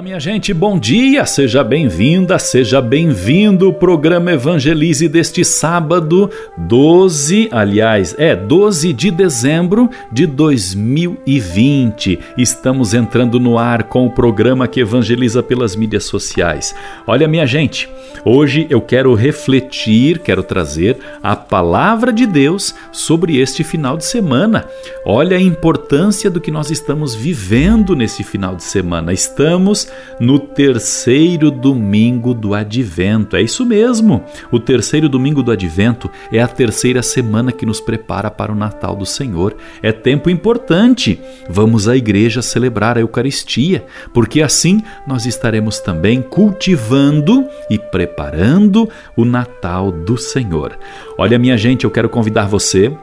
Olá, minha gente, bom dia! Seja bem-vinda, seja bem-vindo. O programa Evangelize deste sábado, 12, aliás, é 12 de dezembro de 2020. Estamos entrando no ar com o programa que evangeliza pelas mídias sociais. Olha, minha gente, hoje eu quero refletir, quero trazer a palavra de Deus sobre este final de semana. Olha a importância do que nós estamos vivendo nesse final de semana. Estamos no terceiro domingo do advento. É isso mesmo. O terceiro domingo do advento é a terceira semana que nos prepara para o Natal do Senhor. É tempo importante. Vamos à igreja celebrar a Eucaristia, porque assim nós estaremos também cultivando e preparando o Natal do Senhor. Olha, minha gente, eu quero convidar você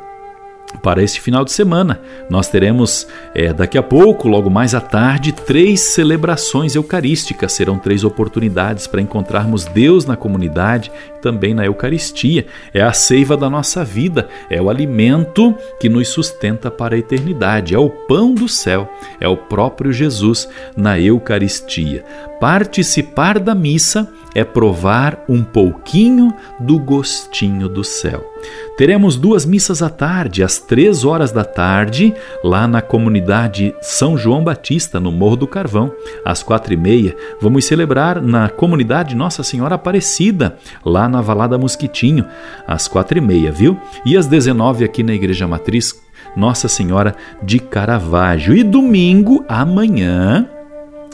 para este final de semana. Nós teremos é, daqui a pouco, logo mais à tarde, três celebrações eucarísticas. Serão três oportunidades para encontrarmos Deus na comunidade também na Eucaristia. É a seiva da nossa vida, é o alimento que nos sustenta para a eternidade, é o pão do céu, é o próprio Jesus na Eucaristia. Participar da missa é provar um pouquinho do gostinho do céu. Teremos duas missas à tarde, às três horas da tarde, lá na comunidade São João Batista, no Morro do Carvão. Às quatro e meia, vamos celebrar na comunidade Nossa Senhora Aparecida, lá na Valada Mosquitinho, às quatro e meia, viu? E às dezenove aqui na Igreja Matriz Nossa Senhora de Caravaggio. E domingo, amanhã,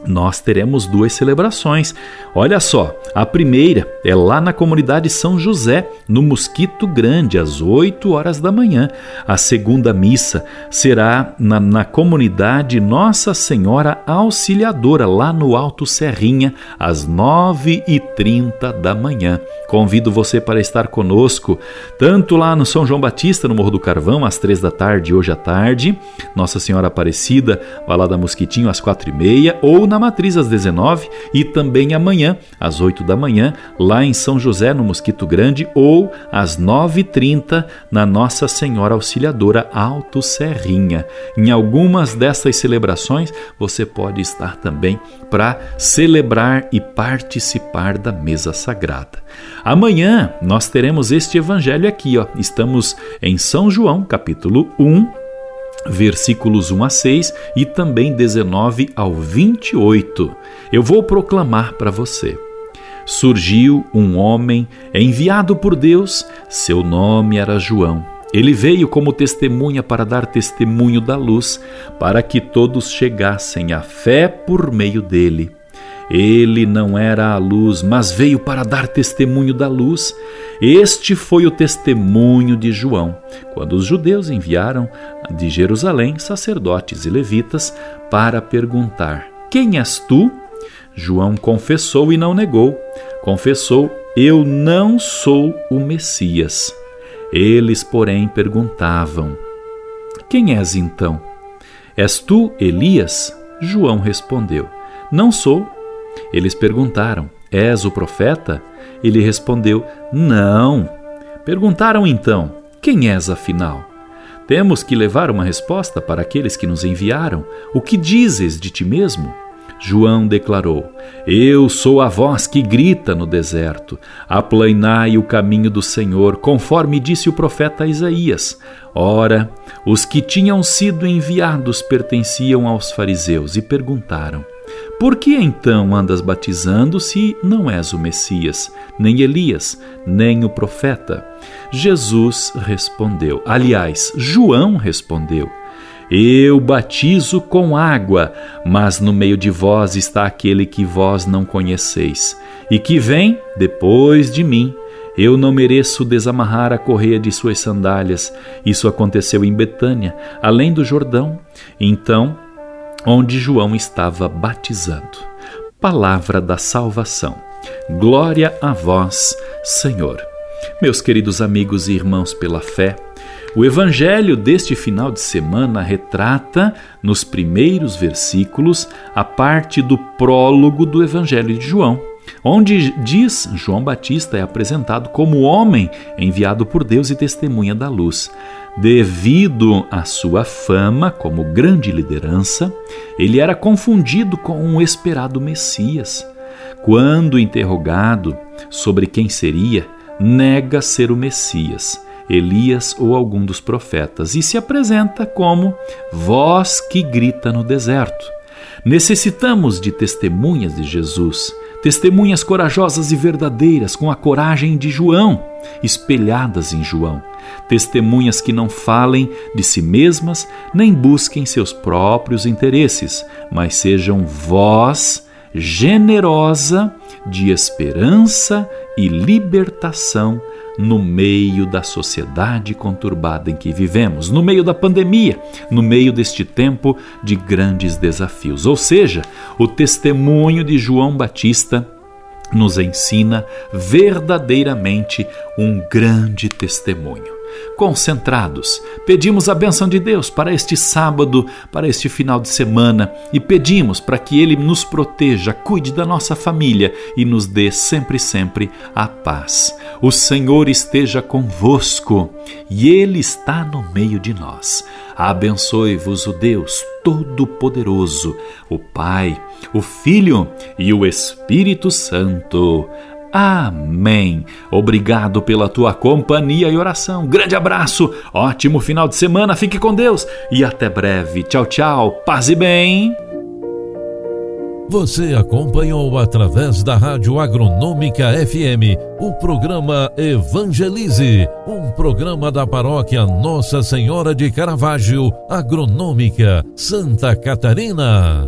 nós teremos duas celebrações. Olha só, a primeira é lá na comunidade São José, no Mosquito Grande, às 8 horas da manhã. A segunda missa será na, na comunidade Nossa Senhora Auxiliadora, lá no Alto Serrinha, às 9h30 da manhã. Convido você para estar conosco, tanto lá no São João Batista, no Morro do Carvão, às 3 da tarde, hoje à tarde, Nossa Senhora Aparecida, Valada Mosquitinho, às 4h30, ou na Matriz às 19 e também amanhã às 8 da manhã, lá em São José, no Mosquito Grande, ou às 9h30 na Nossa Senhora Auxiliadora Alto Serrinha. Em algumas dessas celebrações você pode estar também para celebrar e participar da mesa sagrada. Amanhã nós teremos este evangelho aqui, ó. Estamos em São João, capítulo 1, versículos 1 a 6 e também 19 ao 28. Eu vou proclamar para você. Surgiu um homem enviado por Deus, seu nome era João. Ele veio como testemunha para dar testemunho da luz, para que todos chegassem à fé por meio dele. Ele não era a luz, mas veio para dar testemunho da luz. Este foi o testemunho de João, quando os judeus enviaram de Jerusalém sacerdotes e levitas para perguntar: Quem és tu? João confessou e não negou. Confessou: Eu não sou o Messias. Eles, porém, perguntavam: Quem és então? És tu Elias? João respondeu: Não sou. Eles perguntaram: És o profeta? Ele respondeu: Não. Perguntaram então: Quem és afinal? Temos que levar uma resposta para aqueles que nos enviaram. O que dizes de ti mesmo? João declarou: Eu sou a voz que grita no deserto. Aplainai o caminho do Senhor, conforme disse o profeta Isaías. Ora, os que tinham sido enviados pertenciam aos fariseus e perguntaram: por que então andas batizando se não és o Messias, nem Elias, nem o profeta? Jesus respondeu. Aliás, João respondeu: Eu batizo com água, mas no meio de vós está aquele que vós não conheceis, e que vem depois de mim. Eu não mereço desamarrar a correia de suas sandálias. Isso aconteceu em Betânia, além do Jordão. Então onde João estava batizando. Palavra da salvação. Glória a vós, Senhor. Meus queridos amigos e irmãos pela fé, O evangelho deste final de semana retrata, nos primeiros versículos, a parte do prólogo do evangelho de João, onde diz João Batista é apresentado como homem enviado por Deus e testemunha da luz. Devido à sua fama como grande liderança, ele era confundido com um esperado Messias. Quando interrogado sobre quem seria, nega ser o Messias, Elias ou algum dos profetas e se apresenta como voz que grita no deserto. Necessitamos de testemunhas de Jesus, testemunhas corajosas e verdadeiras, com a coragem de João, espelhadas em João. Testemunhas que não falem de si mesmas nem busquem seus próprios interesses, mas sejam voz generosa de esperança e libertação no meio da sociedade conturbada em que vivemos, no meio da pandemia, no meio deste tempo de grandes desafios. Ou seja, o testemunho de João Batista nos ensina verdadeiramente um grande testemunho concentrados. Pedimos a benção de Deus para este sábado, para este final de semana e pedimos para que Ele nos proteja, cuide da nossa família e nos dê sempre, sempre a paz. O Senhor esteja convosco e Ele está no meio de nós. Abençoe-vos o Deus Todo-Poderoso, o Pai, o Filho e o Espírito Santo. Amém. Obrigado pela tua companhia e oração. Grande abraço, ótimo final de semana, fique com Deus e até breve. Tchau, tchau, paz e bem. Você acompanhou através da Rádio Agronômica FM o programa Evangelize, um programa da paróquia Nossa Senhora de Caravaggio, Agronômica, Santa Catarina.